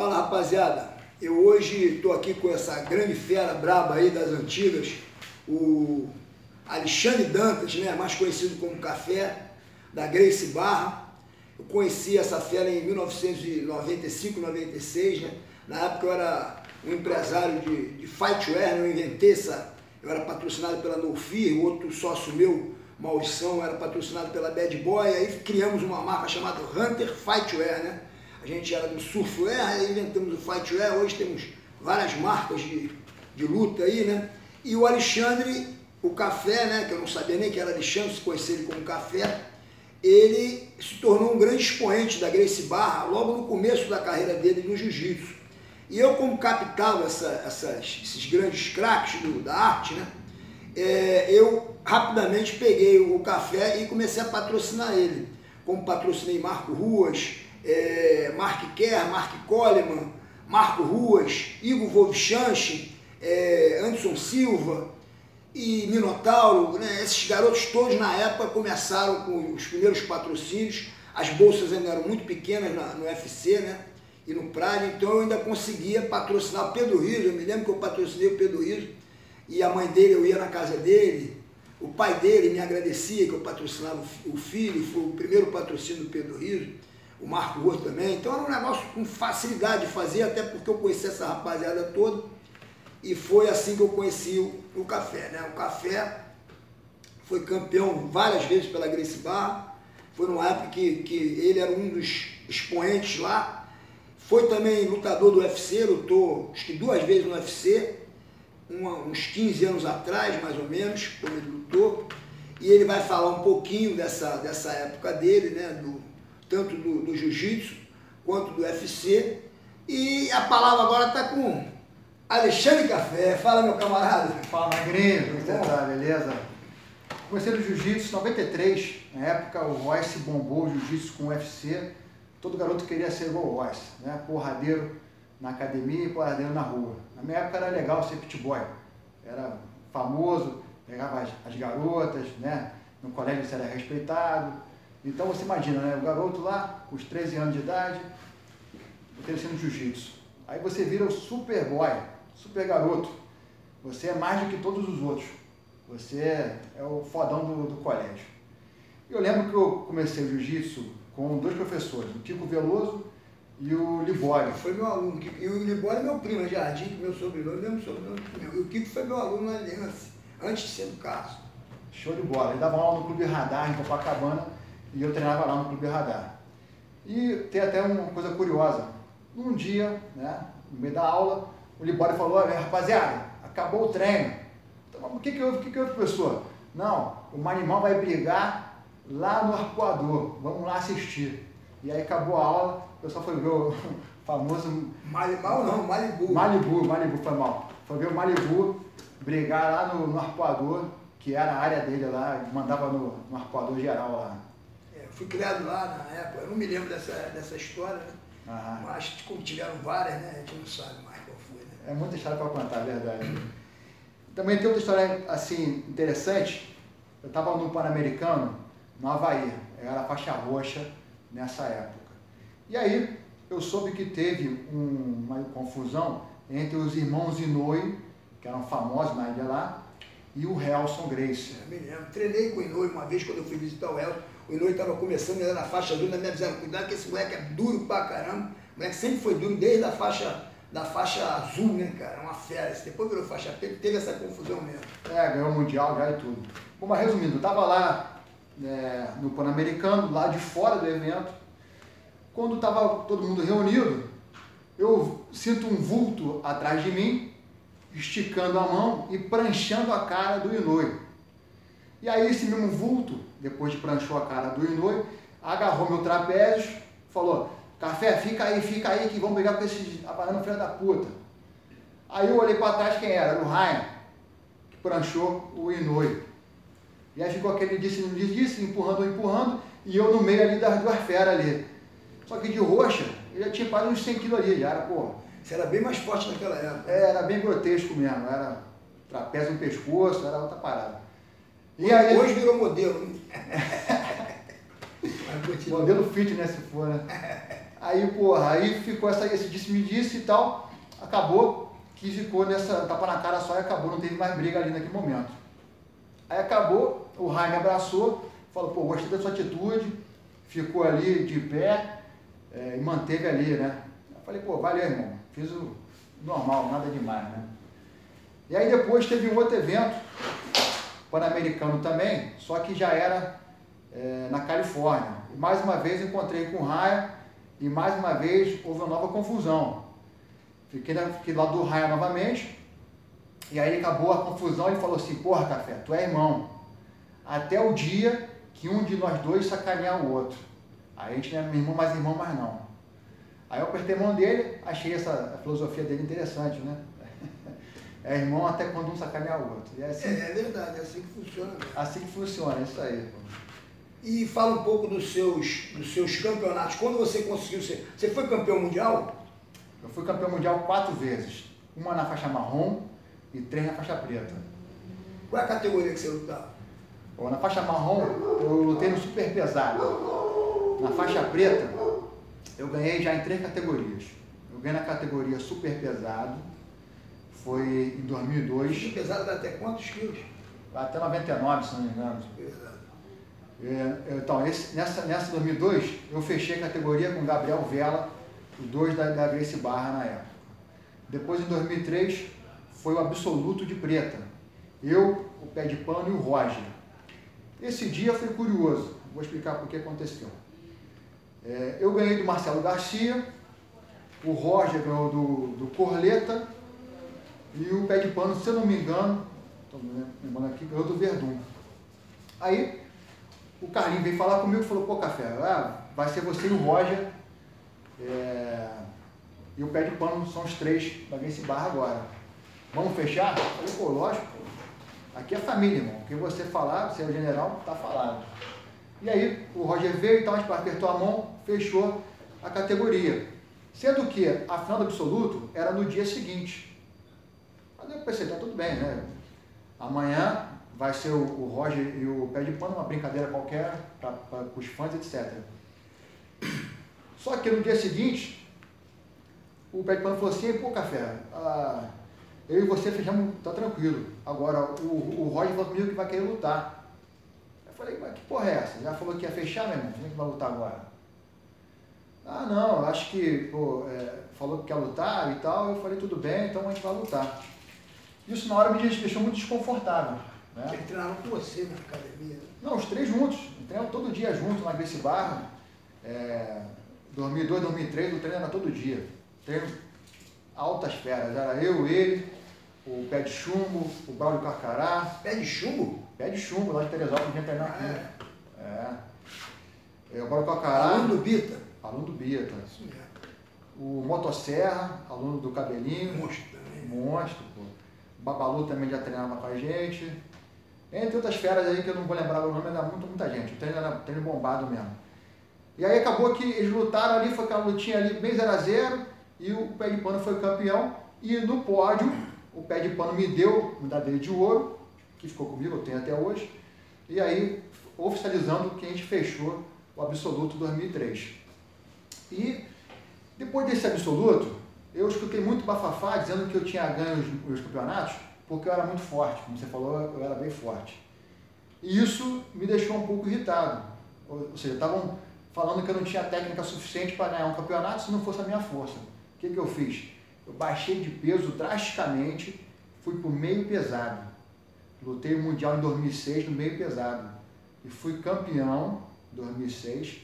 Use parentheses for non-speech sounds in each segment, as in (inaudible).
Fala rapaziada, eu hoje estou aqui com essa grande fera braba aí das antigas, o Alexandre Dantas, né, mais conhecido como Café, da Grace Barra. Eu conheci essa fera em 1995, 96, né? Na época eu era um empresário de, de fightwear, né? eu inventei essa, eu era patrocinado pela Nofir, outro sócio meu, Maurição, era patrocinado pela Bad Boy, aí criamos uma marca chamada Hunter Fightwear, né? A gente era do surfwear, aí inventamos o fightwear, hoje temos várias marcas de, de luta aí, né? E o Alexandre, o Café, né? Que eu não sabia nem que era Alexandre, se conhecer ele como Café, ele se tornou um grande expoente da Grace Barra logo no começo da carreira dele no Jiu-Jitsu. E eu, como capitava essa, essas, esses grandes craques do, da arte, né? É, eu rapidamente peguei o café e comecei a patrocinar ele. Como patrocinei Marco Ruas, é, Mark Kerr, Mark Coleman, Marco Ruas, Igor Volchanche, é, Anderson Silva e Minotauro, né? esses garotos todos na época começaram com os primeiros patrocínios, as bolsas ainda eram muito pequenas na, no UFC né? e no Pride, então eu ainda conseguia patrocinar o Pedro Riso, eu me lembro que eu patrocinei o Pedro Riso e a mãe dele, eu ia na casa dele, o pai dele me agradecia que eu patrocinava o filho, foi o primeiro patrocínio do Pedro Riso o Marco Horto também. Então era um negócio com facilidade de fazer, até porque eu conheci essa rapaziada toda. E foi assim que eu conheci o, o café. Né? O café foi campeão várias vezes pela Grace Barra. Foi numa época que, que ele era um dos expoentes lá. Foi também lutador do UFC, lutou acho que duas vezes no UFC, uma, uns 15 anos atrás, mais ou menos, quando ele lutou. E ele vai falar um pouquinho dessa, dessa época dele, né? Do, tanto do, jiu-jitsu quanto do UFC. E a palavra agora está com Alexandre Café. Fala, meu camarada. Fala, Magrinho. Como você tá? Beleza? Comecei no jiu-jitsu em 93. Na época, o Royce bombou o jiu-jitsu com o UFC. Todo garoto queria ser igual o Royce, né? Porradeiro na academia e porradeiro na rua. Na minha época era legal ser pit boy. Era famoso, pegava as, as garotas, né? No colégio você era respeitado então você imagina, né? O garoto lá, com os 13 anos de idade, crescendo jiu-jitsu. Aí você vira o super boy, super garoto. Você é mais do que todos os outros. Você é o fodão do, do colégio. Eu lembro que eu comecei o jiu-jitsu com dois professores, o Kiko Veloso e o Libório. Foi meu aluno. E o Libório é meu primo, é Jardim, que meu sobrenome, mesmo sobrenome meu. E o Kiko foi meu aluno na Aliança, antes de ser do Carlos. Show de bola. Ele dava aula no Clube Radar, em Copacabana, e eu treinava lá no Clube Radar. E tem até uma coisa curiosa. Um dia, né, no meio da aula, o Libório falou, rapaziada, acabou o treino. Então, o que que houve, o que que houve, professor? Não, o animal vai brigar lá no arcoador, vamos lá assistir. E aí acabou a aula, o pessoal foi ver o (laughs) famoso... Malibu não, Malibu. Malibu, Malibu foi mal. Foi ver o Malibu brigar lá no, no arcoador, que era a área dele lá, mandava no, no arcoador geral lá fui criado lá na época, eu não me lembro dessa, dessa história, né? Mas como tiveram várias, né? A gente não sabe mais qual foi. Né? É muita história para contar, é verdade. Também tem outra história assim interessante. Eu estava no Pan-Americano, no Havaí, eu era faixa roxa nessa época. E aí eu soube que teve um, uma confusão entre os irmãos Inouye, que eram famosos na ilha lá, e o Helson Grace. Eu me lembro. Treinei com o Inouye uma vez quando eu fui visitar o Helson. O Inouye estava começando, era na faixa ainda me avisaram, cuidado que esse moleque é duro pra caramba. O moleque sempre foi duro, desde a faixa, da faixa azul, né, cara? Uma fera. Depois virou faixa preta, teve essa confusão mesmo. É, ganhou o Mundial já e tudo. Bom, mas resumindo, eu tava lá é, no Pan-Americano, lá de fora do evento. Quando estava todo mundo reunido, eu sinto um vulto atrás de mim, esticando a mão e pranchando a cara do Inouye. E aí esse mesmo vulto, depois de pranchou a cara do Inouye, agarrou meu trapézio, falou, café, fica aí, fica aí que vão brigar com esse aparelho filho da puta. Aí eu olhei para trás quem era? Era o Ryan, que pranchou o Inouye. E aí ficou aquele disse, não disse, disse, empurrando, empurrando, e eu no meio ali das duas feras ali. Só que de roxa, ele já tinha quase uns 100 quilos ali, já era, pô. Você era bem mais forte naquela época. É, era bem grotesco mesmo, era trapézio no pescoço, era outra parada. E aí, hoje virou modelo. (laughs) modelo fitness se for, né? Aí, porra, aí ficou essa, esse disse-me-disse e tal, acabou que ficou nessa tapa na cara só e acabou, não teve mais briga ali naquele momento. Aí acabou, o Rai me abraçou, falou, pô, gostei da sua atitude, ficou ali de pé é, e manteve ali, né? Eu falei, pô, valeu, irmão, fiz o normal, nada demais, né? E aí depois teve um outro evento, pan-americano também, só que já era é, na Califórnia. E mais uma vez encontrei com o Raya e mais uma vez houve uma nova confusão. Fiquei, na, fiquei lá do Raya novamente, e aí acabou a confusão e falou assim, porra, Café, tu é irmão. Até o dia que um de nós dois sacanear o outro. Aí a gente não é irmão mais irmão mais não. Aí eu apertei a mão dele, achei essa filosofia dele interessante, né? É irmão até quando um sacanear o outro. É, assim, é, é, verdade, é assim que funciona. Mesmo. Assim que funciona, é isso aí. E fala um pouco dos seus, dos seus campeonatos. Quando você conseguiu ser. Você foi campeão mundial? Eu fui campeão mundial quatro vezes. Uma na faixa marrom e três na faixa preta. Qual é a categoria que você lutava? Bom, na faixa marrom eu lutei no super pesado. Na faixa preta eu ganhei já em três categorias. Eu ganhei na categoria super pesado, foi em 2002. Super pesado dá até quantos quilos? Até 99, se não me engano. É, então, esse, nessa, nessa 2002, eu fechei a categoria com Gabriel Vela, os dois da, da Grace Barra na época. Depois, em 2003, foi o absoluto de preta. Eu, o pé de pano e o Roger. Esse dia foi curioso, vou explicar por que aconteceu. É, eu ganhei do Marcelo Garcia, o Roger ganhou do, do Corleta e o pé de pano, se eu não me engano, estou lembrando aqui, ganhou do Verdun. Aí o Carlinho veio falar comigo e falou, pô, Café, ah, vai ser você e o Roger é, e o pé de pano são os três da Grace Barra agora. Vamos fechar? Falei, pô, lógico, aqui é família, irmão. O que você falar, você é o general, está falado. E aí o Roger veio, então a gente apertou a mão, fechou a categoria. Sendo que a final do absoluto era no dia seguinte. Mas eu pensei, tá tudo bem, né? Amanhã vai ser o, o Roger e o Pé de Pano, uma brincadeira qualquer para os fãs, etc. Só que no dia seguinte, o Pé de Pano falou assim, pô, Café, ah, eu e você fechamos, tá tranquilo. Agora, o, o Roger falou comigo que vai querer lutar. Eu falei, mas que porra é essa? Já falou que ia fechar, meu irmão? Como é que vai lutar agora? Ah, não, acho que, pô, é, falou que quer lutar e tal. Eu falei, tudo bem, então a gente vai lutar. Isso na hora me deixou muito desconfortável. Né? Eles treinaram com você na academia? Não, os três juntos. Treinam todo dia juntos na Grace Barra. É, 2002, 2003, o treino era todo dia. Treino altas feras. Era eu, ele, o Pé de Chumbo, o Braulio Carcará. Pé de Chumbo? Pé de Chumbo, lá de Teresópolis, vinha treinar aqui. É. é. é. O Braulio Carcará. Aluno do Bita? Aluno do Bita. Isso mesmo. O Motosserra, aluno do Cabelinho. Monstro também. Monstro, pô. O Babalu também já treinava com a gente. Entre outras feras aí que eu não vou lembrar o nome, era muita, muita gente. O treino era treino bombado mesmo. E aí acabou que eles lutaram ali, foi aquela lutinha ali bem 0 a 0 e o Pé de Pano foi campeão. E no pódio, o Pé de Pano me deu a medalha de ouro, que ficou comigo, eu tenho até hoje. E aí, oficializando que a gente fechou o Absoluto 2003. E depois desse Absoluto, eu escutei muito bafafá dizendo que eu tinha ganho os, os campeonatos porque eu era muito forte, como você falou, eu era bem forte. E isso me deixou um pouco irritado. Ou, seja, estavam falando que eu não tinha técnica suficiente para ganhar um campeonato se não fosse a minha força. O que, que eu fiz? Eu baixei de peso drasticamente, fui para o meio pesado. Lutei o Mundial em 2006 no meio pesado. E fui campeão em 2006,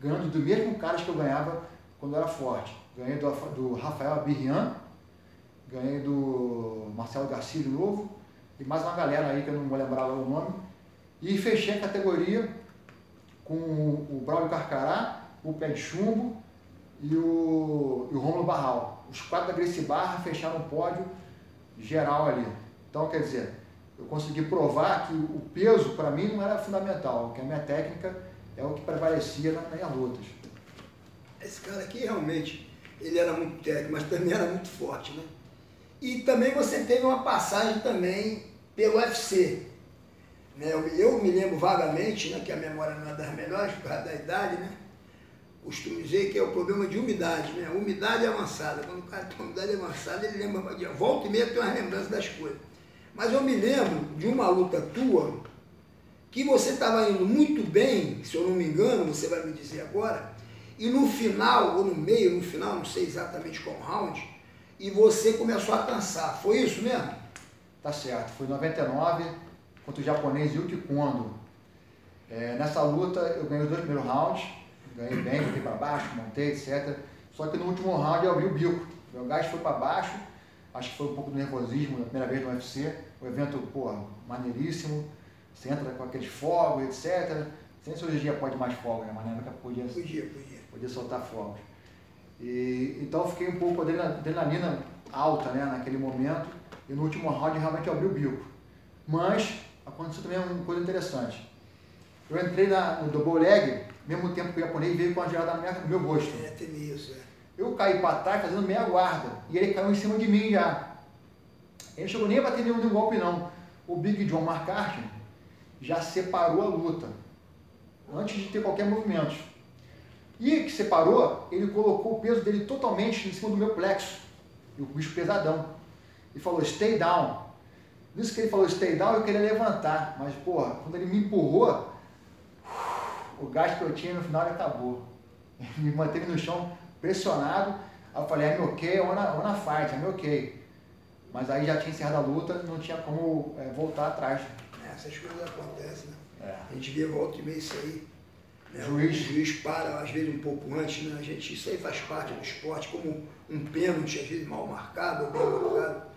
ganhando do mesmo caras que eu ganhava quando era forte. Ganhei do, do Rafael Abirrian, ganhei do Marcelo Garcia novo, e mais uma galera aí que eu não vou lembrar o nome. E fechei a categoria com o Braulio Carcará, o Pé de Chumbo e o, e o Romulo Barral. Os quatro da Grace Barra fecharam o pódio geral ali. Então, quer dizer, eu consegui provar que o peso para mim não era fundamental, que a minha técnica é o que prevalecia nas minhas lutas. Esse cara aqui realmente, ele era muito técnico, mas também era muito forte, né? E também você teve uma passagem também pelo UFC. Né? Eu, eu me lembro vagamente, né, que a memória não é das melhores por causa da idade, né? costumo dizer que é o problema de umidade, né? umidade avançada. Quando o cara tem umidade avançada, ele lembra, volta e meia tem uma lembrança das coisas. Mas eu me lembro de uma luta tua que você estava indo muito bem, se eu não me engano, você vai me dizer agora, e no final, ou no meio, no final, não sei exatamente qual round, e você começou a cansar. Foi isso mesmo? Tá certo. Foi 99 contra o japonês Yuki Kondo. É, nessa luta eu ganhei os dois primeiros rounds, ganhei bem, fiquei para baixo, montei, etc. Só que no último round eu abri o bico. Meu gás foi para baixo, acho que foi um pouco do nervosismo na primeira vez no UFC. O evento, pô, maneiríssimo. Você entra com aqueles fogos, etc. Sem cirurgia pode mais fogo, né? Mas na época podia, podia, podia. Podia soltar fogos. E, então eu fiquei um pouco com adrenalina alta né, naquele momento. E no último round realmente eu abri o bico. Mas aconteceu também uma coisa interessante. Eu entrei na, no double leg, mesmo tempo que o japonês veio com a girada no meu rosto. É, isso, é. Eu caí para trás fazendo meia guarda. E ele caiu em cima de mim já. Ele não chegou nem a bater nenhum, nenhum golpe, não. O Big John McCarthy já separou a luta. Antes de ter qualquer movimento. E que separou, ele colocou o peso dele totalmente em cima do meu plexo. E o bicho pesadão. E falou, stay down. Nisso que ele falou stay down, eu queria levantar. Mas, porra, quando ele me empurrou, o gás que eu tinha no final acabou. Ele me manteve no chão pressionado. Aí eu falei, I'm ok, on a, on a fight, I'm ok. Mas aí já tinha encerrado a luta, não tinha como é, voltar atrás. É, essas coisas acontecem, né? É. A gente vê volta e meia isso aí. Né? Juiz. O juiz para, às vezes, um pouco antes, né? A gente, isso aí faz parte do esporte, como um pênalti, às vezes mal marcado ou bem marcado.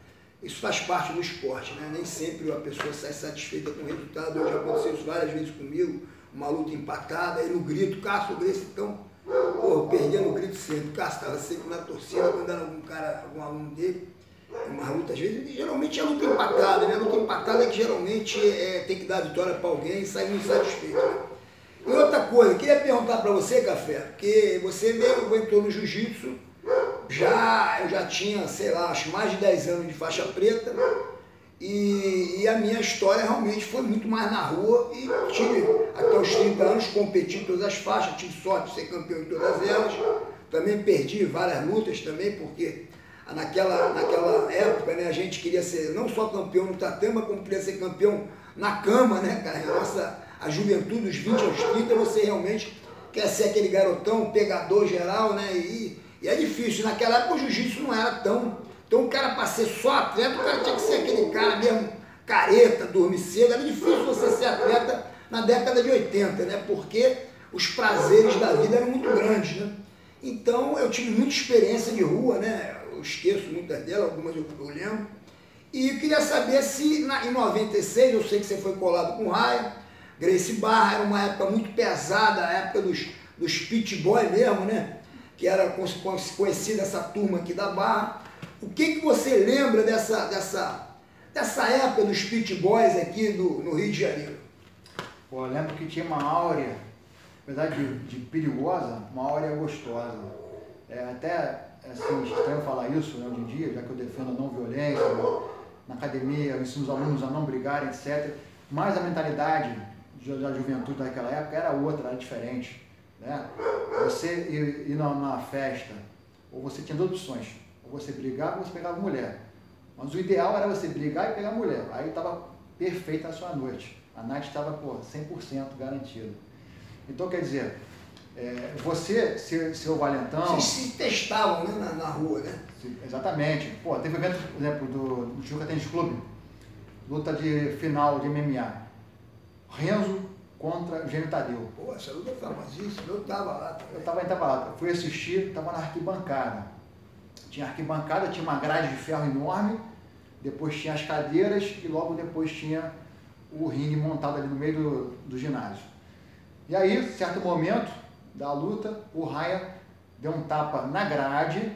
Isso faz parte do esporte, né? Nem sempre a pessoa sai satisfeita com o resultado. Eu já aconteceu isso várias vezes comigo, uma luta empatada, aí no grito, Cássio, Grace, então, perdendo o grito sempre. O Cássio estava sempre na torcida, era algum cara, algum aluno dele, uma luta, às vezes, geralmente é luta empatada, né? Luta empatada é que geralmente é, tem que dar vitória para alguém e sair muito satisfeito. Né? E outra coisa, queria perguntar para você, Café, porque você mesmo entrou no jiu-jitsu, já, eu já tinha, sei lá, acho mais de 10 anos de faixa preta, e, e, a minha história realmente foi muito mais na rua e tive até os 30 anos, competi em todas as faixas, tive sorte de ser campeão em todas elas. Também perdi várias lutas também, porque naquela, naquela época né, a gente queria ser não só campeão no tatama, como queria ser campeão na cama, né, cara? Nossa a juventude dos 20 aos 30, você realmente quer ser aquele garotão, pegador geral, né? E, e é difícil. Naquela época o jiu-jitsu não era tão. Então o cara para ser só atleta, o cara tinha que ser aquele cara mesmo, careta, dormir cedo. Era difícil você ser atleta na década de 80, né? Porque os prazeres da vida eram muito grandes, né? Então eu tive muita experiência de rua, né? Eu esqueço muitas delas, algumas eu, eu lembro. E eu queria saber se na, em 96, eu sei que você foi colado com raia, Grace Barra era uma época muito pesada, a época dos, dos pit boy mesmo, né? Que era conhecida essa turma aqui da Barra. O que, que você lembra dessa, dessa, dessa época dos pit boys aqui do, no Rio de Janeiro? Pô, eu lembro que tinha uma áurea, apesar de, de perigosa, uma áurea gostosa. É até assim, estranho falar isso né, hoje em dia, já que eu defendo a não violência, na academia, eu ensino os alunos a não brigarem, etc. Mas a mentalidade da juventude daquela época era outra, era diferente. Né? Você ir, ir na, na, festa, ou você tinha duas opções, ou você brigava ou você pegava mulher. Mas o ideal era você brigar e pegar mulher. Aí estava perfeita a sua noite. A night estava, pô, 100% garantida. Então, quer dizer, é, você, seu, seu valentão... Vocês se testavam né, na, na rua, né? Exatamente. Pô, teve evento, por exemplo, do, do Chuca Tênis Clube, luta de final de MMA. Renzo contra Gênio Tadeu. Pô, essa luta foi famosíssima, eu estava lá também. Eu estava tava lá, fui assistir, estava na arquibancada. Tinha arquibancada, tinha uma grade de ferro enorme, depois tinha as cadeiras e logo depois tinha o ringue montado ali no meio do, do ginásio. E aí, certo momento da luta, o Raya deu um tapa na grade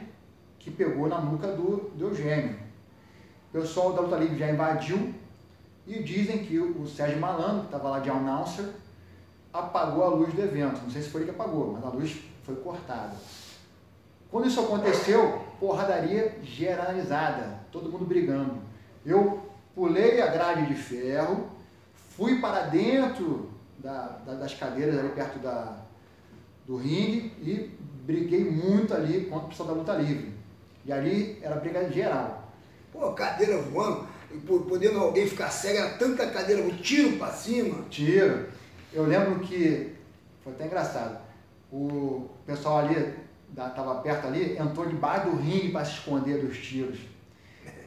que pegou na nuca do, do Eugênio. O pessoal da luta livre já invadiu e dizem que o Sérgio Malandro, que estava lá de announcer, apagou a luz do evento. Não sei se foi ele que apagou, mas a luz foi cortada. Quando isso aconteceu, porradaria generalizada, todo mundo brigando. Eu pulei a grade de ferro, fui para dentro da, da, das cadeiras ali perto da, do ringue e briguei muito ali contra o pessoal da luta livre. E ali era briga geral. Pô, cadeira voando, podendo alguém ficar cego, era tanta cadeira, um tiro pra cima. Tiro. Eu lembro que, foi até engraçado, o pessoal ali, da, tava perto ali, entrou debaixo do ringue para se esconder dos tiros.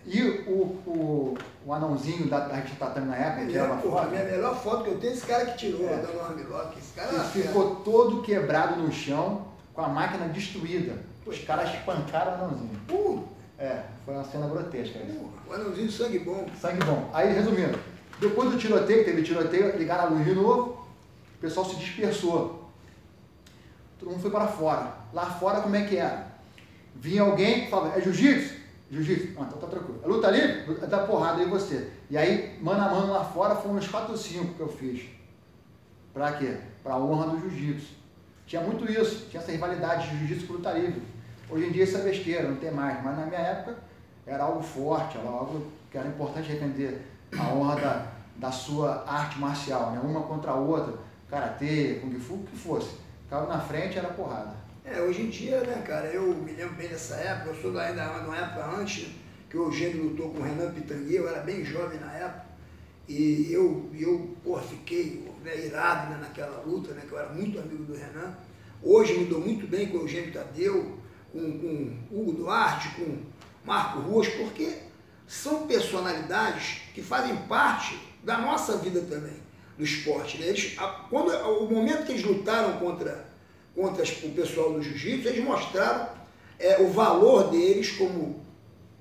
E o, o, o anãozinho da, da gente tatame na época, que era uma Porra, a foto, minha melhor foto que eu tenho é esse cara que tirou, É. dando. Esse cara ele fera. ficou todo quebrado no chão, com a máquina destruída. Os caras espancaram o anãozinho. Pô, É, foi uma cena grotesca isso. o anãozinho sangue bom. Sangue bom. Aí, resumindo, depois do tiroteio, teve tiroteio, ligaram a luz de novo, o pessoal se dispersou. Todo mundo foi para fora. Lá fora, como é que era? Vinha alguém e falava, é jiu-jitsu? Jiu-jitsu. Ah, então tá tranquilo. É luta livre? Dá porrada aí você. E aí, mano a mano lá fora, foram uns 4 ou 5 que eu fiz. Pra quê? Pra honra do jiu-jitsu. Tinha muito isso, tinha essa rivalidade de jiu-jitsu com luta livre. Hoje em dia isso é besteira, não tem mais. Mas na minha época era algo forte, era algo que era importante defender a honra da, da sua arte marcial, né? Uma contra a outra, karatê, kung fu, o que fosse. Ficava na frente, era porrada. É, hoje em dia, né, cara, eu me lembro bem dessa época, eu sou da- ainda de uma época antes, que o Eugênio lutou com o Renan Pitangui, eu era bem jovem na época, e eu, eu pô, fiquei né, irado né, naquela luta, né, que eu era muito amigo do Renan. Hoje me dou muito bem com o Eugênio Tadeu, com, com Hugo Duarte, com Marco Ruas, porque são personalidades que fazem parte da nossa vida também, do esporte. Né? Eles, quando, o momento que eles lutaram contra contra o pessoal do jiu-jitsu, eles mostraram é, o valor deles como,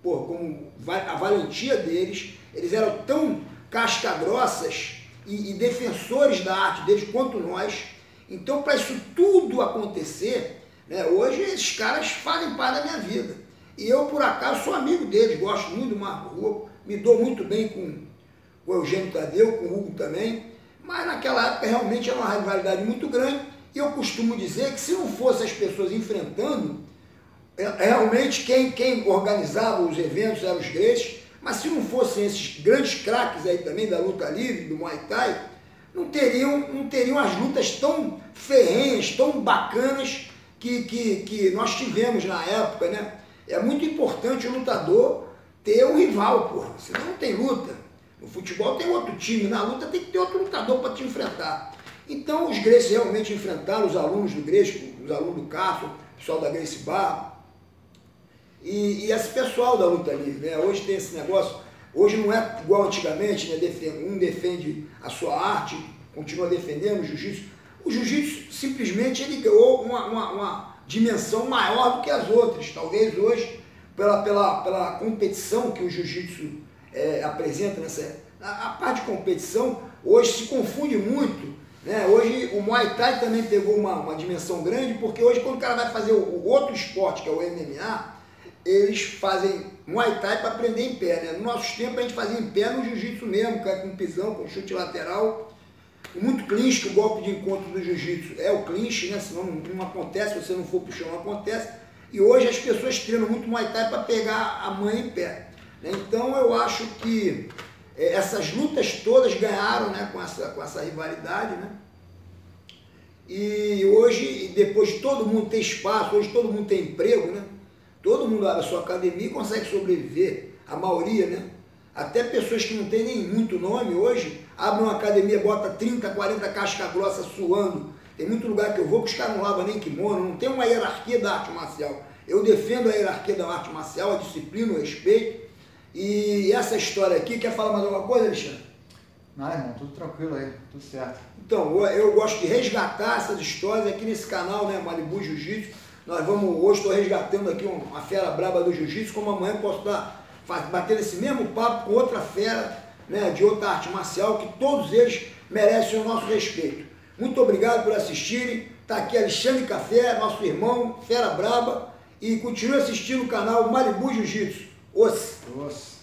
pô, como a valentia deles. Eles eram tão casca-grossas e, e defensores da arte deles quanto nós. Então, para isso tudo acontecer, né, hoje esses caras fazem parte da minha vida. E eu, por acaso, sou amigo deles, gosto muito do Marco Rua, me dou muito bem com, com o Eugênio Tadeu, com o Hugo também, mas naquela época realmente era uma rivalidade muito grande, e eu costumo dizer que se não fosse as pessoas enfrentando, é- realmente quem, quem organizava os eventos eram os gregos, mas se não fossem esses grandes craques aí também da luta livre, do Muay Thai, não teriam, não teriam as lutas tão ferrenhas, tão bacanas que, que, que nós tivemos na época, né? É muito importante o lutador ter um rival, porra, senão não tem luta. No futebol tem outro time, na luta tem que ter outro lutador para te enfrentar. Então os Grace realmente enfrentaram os alunos do Grace, os alunos do CAFO, o pessoal da Grace Barra, e, e esse pessoal da luta livre, né? Hoje tem esse negócio, hoje não é igual antigamente, né? Um defende a sua arte, continua defendendo o jiu-jitsu. O jiu-jitsu simplesmente ele ganhou uma, uma, uma dimensão maior do que as outras. Talvez hoje, pela, pela, pela competição que o jiu-jitsu é, apresenta nessa. A, a parte de competição hoje se confunde muito. Né? Hoje o Muay Thai também pegou uma, uma dimensão grande, porque hoje quando o cara vai fazer o, o outro esporte, que é o MMA, eles fazem Muay Thai para aprender em pé. Né? No nosso tempo a gente fazia em pé no jiu-jitsu mesmo, com pisão, com chute lateral. Muito clinch, que o golpe de encontro do jiu-jitsu é o clinch, né? senão não, não acontece, se você não for pro chão não acontece. E hoje as pessoas treinam muito Muay Thai para pegar a mãe em pé. né? Então eu acho que eh, essas lutas todas ganharam né, com, essa, com essa rivalidade. Né? E hoje, depois de todo mundo ter espaço, hoje todo mundo tem emprego, né? Todo mundo abre a sua academia e consegue sobreviver, a maioria, né? Até pessoas que não têm nem muito nome hoje, abrem uma academia, bota 30, 40 casca grossa suando. Tem muito lugar que eu vou que os caras não lavam nem kimono, não tem uma hierarquia da arte marcial. Eu defendo a hierarquia da arte marcial, a disciplina, o respeito. E essa história aqui, quer falar mais alguma coisa, Alexandre? Não, irmão, tudo tranquilo aí, tudo certo. Então, eu- gosto de resgatar essas histórias aqui nesse canal, né, Malibu Jiu-Jitsu. Nós vamos, hoje estou resgatando aqui um- uma fera braba do Jiu-Jitsu, como amanhã posso estar batendo esse mesmo papo com outra fera, né, de outra arte marcial, que todos eles merecem o nosso respeito. Muito obrigado por assistirem. Está aqui Alexandre Café, nosso irmão, fera braba, e continue assistindo o canal Malibu Jiu-Jitsu. Os. Nossa.